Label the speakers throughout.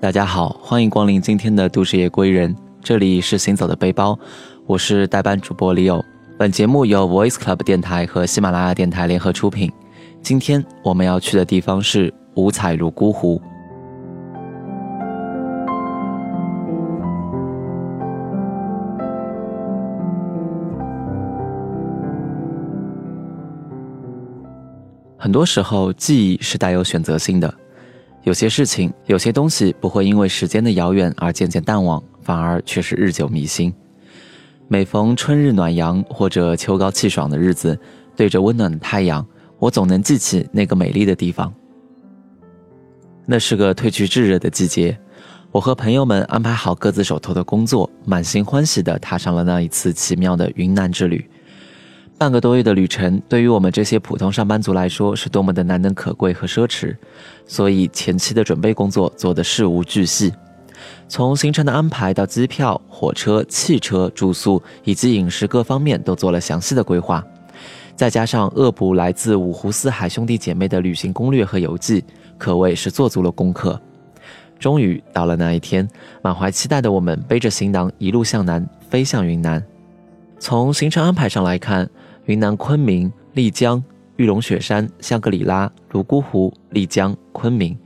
Speaker 1: 大家好，欢迎光临今天的都市夜归人，这里是行走的背包，我是代班主播李友。本节目由 Voice Club 电台和喜马拉雅电台联合出品。今天我们要去的地方是五彩泸沽湖。很多时候，记忆是带有选择性的。有些事情，有些东西不会因为时间的遥远而渐渐淡忘，反而却是日久弥新。每逢春日暖阳或者秋高气爽的日子，对着温暖的太阳，我总能记起那个美丽的地方。那是个褪去炙热的季节，我和朋友们安排好各自手头的工作，满心欢喜地踏上了那一次奇妙的云南之旅。半个多月的旅程，对于我们这些普通上班族来说，是多么的难能可贵和奢侈。所以前期的准备工作做得事无巨细，从行程的安排到机票、火车、汽车、住宿以及饮食各方面都做了详细的规划。再加上恶补来自五湖四海兄弟姐妹的旅行攻略和游记，可谓是做足了功课。终于到了那一天，满怀期待的我们背着行囊一路向南，飞向云南。从行程安排上来看，云南昆明、丽江、玉龙雪山、香格里拉、泸沽湖、丽江、昆明，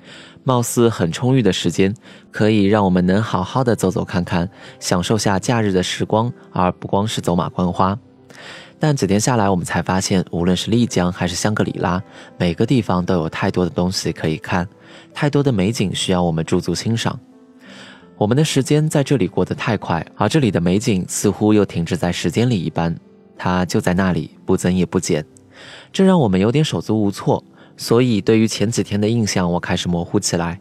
Speaker 1: 貌似很充裕的时间，可以让我们能好好的走走看看，享受下假日的时光，而不光是走马观花。但几天下来，我们才发现，无论是丽江还是香格里拉，每个地方都有太多的东西可以看，太多的美景需要我们驻足欣赏。我们的时间在这里过得太快，而这里的美景似乎又停滞在时间里一般。它就在那里，不增也不减，这让我们有点手足无措。所以，对于前几天的印象，我开始模糊起来。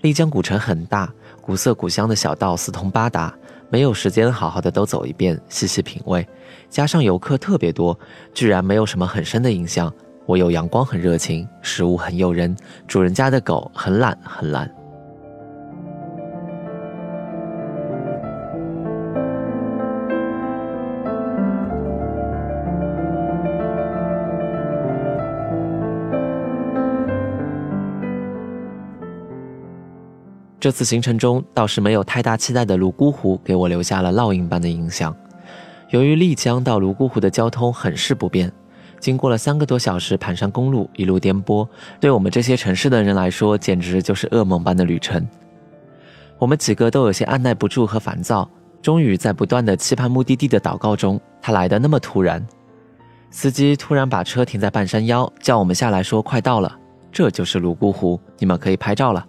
Speaker 1: 丽江古城很大，古色古香的小道四通八达，没有时间好好的都走一遍，细细品味。加上游客特别多，居然没有什么很深的印象。我有阳光很热情，食物很诱人，主人家的狗很懒很懒。这次行程中倒是没有太大期待的泸沽湖，给我留下了烙印般的印象。由于丽江到泸沽湖的交通很是不便，经过了三个多小时盘山公路，一路颠簸，对我们这些城市的人来说，简直就是噩梦般的旅程。我们几个都有些按耐不住和烦躁，终于在不断的期盼目的地的祷告中，它来的那么突然。司机突然把车停在半山腰，叫我们下来说：“快到了，这就是泸沽湖，你们可以拍照了。”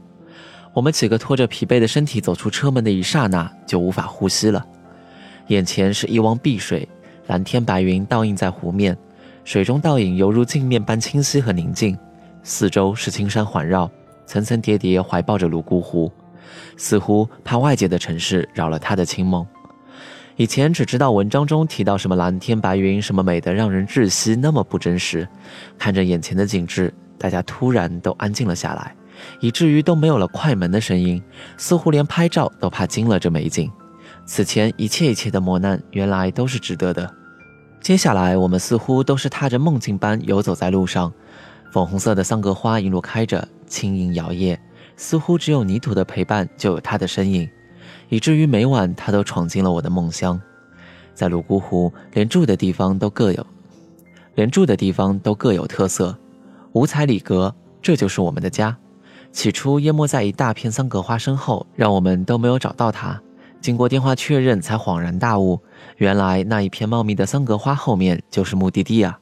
Speaker 1: 我们几个拖着疲惫的身体走出车门的一刹那，就无法呼吸了。眼前是一汪碧水，蓝天白云倒映在湖面，水中倒影犹如镜面般清晰和宁静。四周是青山环绕，层层叠叠怀抱着泸沽湖，似乎怕外界的城市扰了他的清梦。以前只知道文章中提到什么蓝天白云，什么美得让人窒息，那么不真实。看着眼前的景致，大家突然都安静了下来。以至于都没有了快门的声音，似乎连拍照都怕惊了这美景。此前一切一切的磨难，原来都是值得的。接下来，我们似乎都是踏着梦境般游走在路上，粉红色的桑格花一路开着，轻盈摇曳，似乎只有泥土的陪伴就有它的身影，以至于每晚它都闯进了我的梦乡。在泸沽湖，连住的地方都各有，连住的地方都各有特色，五彩里格，这就是我们的家。起初淹没在一大片桑格花身后，让我们都没有找到它。经过电话确认，才恍然大悟，原来那一片茂密的桑格花后面就是目的地啊！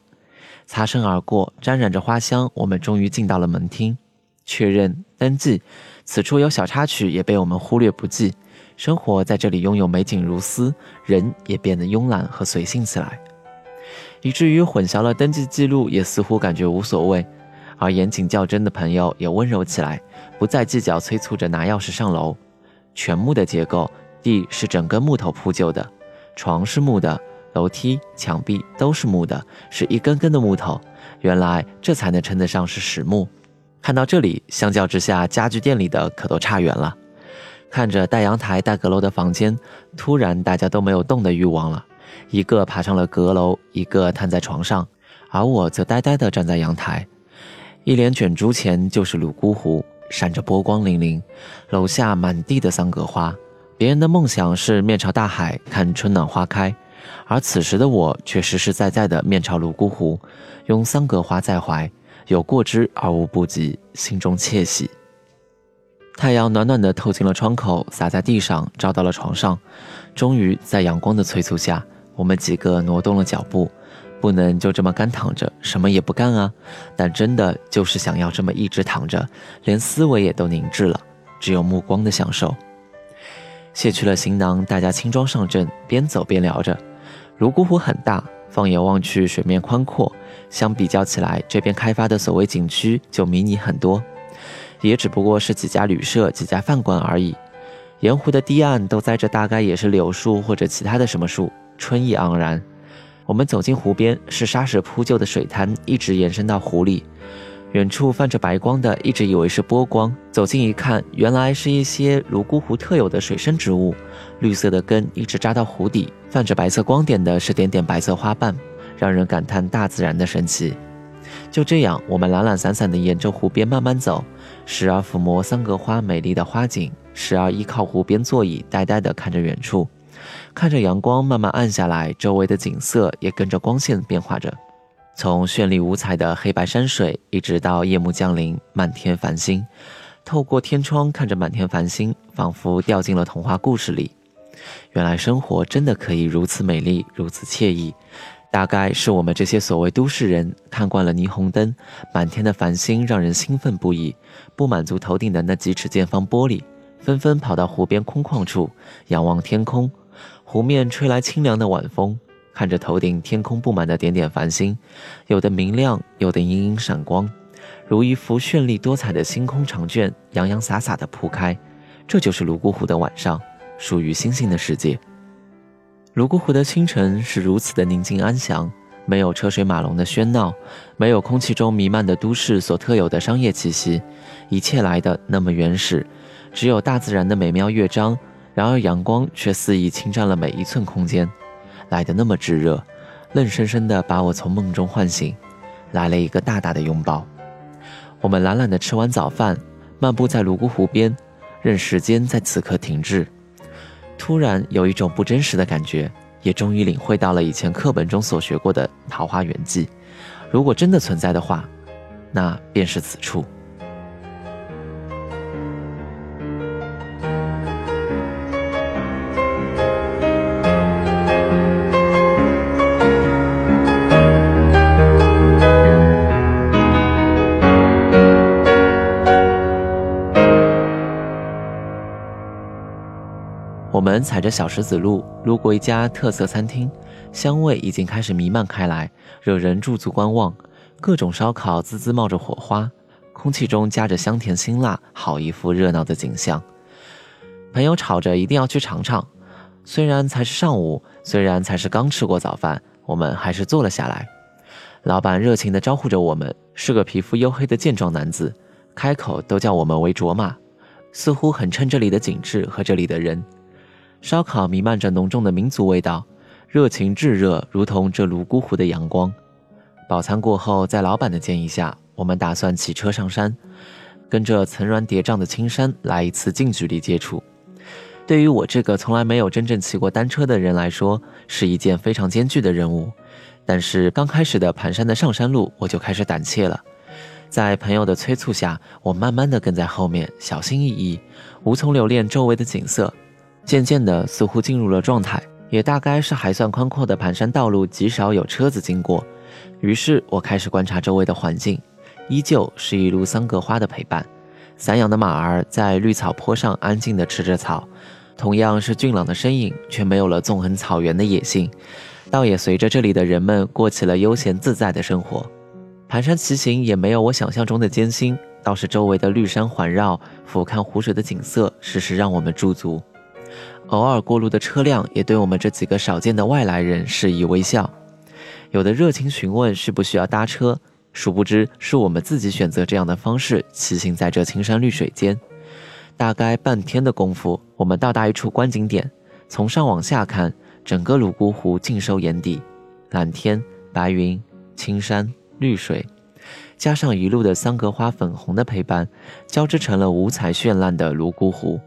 Speaker 1: 擦身而过，沾染着花香，我们终于进到了门厅，确认登记。此处有小插曲，也被我们忽略不计。生活在这里拥有美景如斯，人也变得慵懒和随性起来，以至于混淆了登记记录，也似乎感觉无所谓。而严谨较真的朋友也温柔起来，不再计较，催促着拿钥匙上楼。全木的结构，地是整根木头铺就的，床是木的，楼梯、墙壁都是木的，是一根根的木头。原来这才能称得上是实木。看到这里，相较之下，家具店里的可都差远了。看着带阳台、带阁楼的房间，突然大家都没有动的欲望了。一个爬上了阁楼，一个瘫在床上，而我则呆呆地站在阳台。一帘卷珠前就是泸沽湖，闪着波光粼粼，楼下满地的桑格花。别人的梦想是面朝大海看春暖花开，而此时的我却实实在在的面朝泸沽湖，拥桑格花在怀，有过之而无不及，心中窃喜。太阳暖暖的透进了窗口，洒在地上，照到了床上。终于在阳光的催促下，我们几个挪动了脚步。不能就这么干躺着，什么也不干啊！但真的就是想要这么一直躺着，连思维也都凝滞了，只有目光的享受。卸去了行囊，大家轻装上阵，边走边聊着。泸沽湖很大，放眼望去，水面宽阔，相比较起来，这边开发的所谓景区就迷你很多，也只不过是几家旅社、几家饭馆而已。沿湖的堤岸都栽着大概也是柳树或者其他的什么树，春意盎然。我们走进湖边，是沙石铺就的水滩，一直延伸到湖里。远处泛着白光的，一直以为是波光。走近一看，原来是一些泸沽湖特有的水生植物，绿色的根一直扎到湖底，泛着白色光点的是点点白色花瓣，让人感叹大自然的神奇。就这样，我们懒懒散散地沿着湖边慢慢走，时而抚摸桑格花美丽的花景，时而依靠湖边座椅，呆呆地看着远处，看着阳光慢慢暗下来，周围的景色也跟着光线变化着。从绚丽五彩的黑白山水，一直到夜幕降临，满天繁星，透过天窗看着满天繁星，仿佛掉进了童话故事里。原来生活真的可以如此美丽，如此惬意。大概是我们这些所谓都市人看惯了霓虹灯、满天的繁星，让人兴奋不已，不满足头顶的那几尺见方玻璃，纷纷跑到湖边空旷处，仰望天空，湖面吹来清凉的晚风。看着头顶天空布满的点点繁星，有的明亮，有的隐隐闪光，如一幅绚丽多彩的星空长卷，洋洋洒洒的铺开。这就是泸沽湖的晚上，属于星星的世界。泸沽湖的清晨是如此的宁静安详，没有车水马龙的喧闹，没有空气中弥漫的都市所特有的商业气息，一切来的那么原始，只有大自然的美妙乐章。然而阳光却肆意侵占了每一寸空间。来的那么炙热，愣生生的把我从梦中唤醒，来了一个大大的拥抱。我们懒懒的吃完早饭，漫步在泸沽湖边，任时间在此刻停滞。突然有一种不真实的感觉，也终于领会到了以前课本中所学过的桃花源记。如果真的存在的话，那便是此处。们踩着小石子路，路过一家特色餐厅，香味已经开始弥漫开来，惹人驻足观望。各种烧烤滋滋冒着火花，空气中夹着香甜辛辣，好一幅热闹的景象。朋友吵着一定要去尝尝，虽然才是上午，虽然才是刚吃过早饭，我们还是坐了下来。老板热情地招呼着我们，是个皮肤黝黑的健壮男子，开口都叫我们为卓玛，似乎很衬这里的景致和这里的人。烧烤弥漫着浓重的民族味道，热情炙热，如同这泸沽湖的阳光。饱餐过后，在老板的建议下，我们打算骑车上山，跟着层峦叠嶂的青山来一次近距离接触。对于我这个从来没有真正骑过单车的人来说，是一件非常艰巨的任务。但是刚开始的盘山的上山路，我就开始胆怯了。在朋友的催促下，我慢慢的跟在后面，小心翼翼，无从留恋周围的景色。渐渐的，似乎进入了状态，也大概是还算宽阔的盘山道路极少有车子经过，于是我开始观察周围的环境，依旧是一路桑格花的陪伴，散养的马儿在绿草坡上安静地吃着草，同样是俊朗的身影，却没有了纵横草原的野性，倒也随着这里的人们过起了悠闲自在的生活。盘山骑行也没有我想象中的艰辛，倒是周围的绿山环绕，俯瞰湖水的景色，时时让我们驻足。偶尔过路的车辆也对我们这几个少见的外来人示意微笑，有的热情询问需不需要搭车，殊不知是我们自己选择这样的方式骑行在这青山绿水间。大概半天的功夫，我们到达一处观景点，从上往下看，整个泸沽湖尽收眼底，蓝天白云、青山绿水，加上一路的桑格花粉红的陪伴，交织成了五彩绚烂的泸沽湖。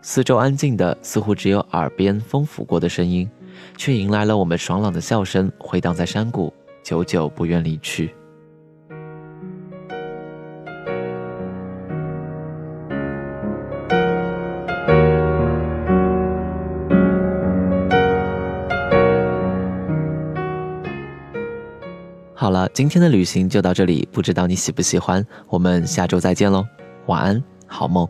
Speaker 1: 四周安静的，似乎只有耳边风拂过的声音，却迎来了我们爽朗的笑声，回荡在山谷，久久不愿离去。好了，今天的旅行就到这里，不知道你喜不喜欢？我们下周再见喽，晚安，好梦。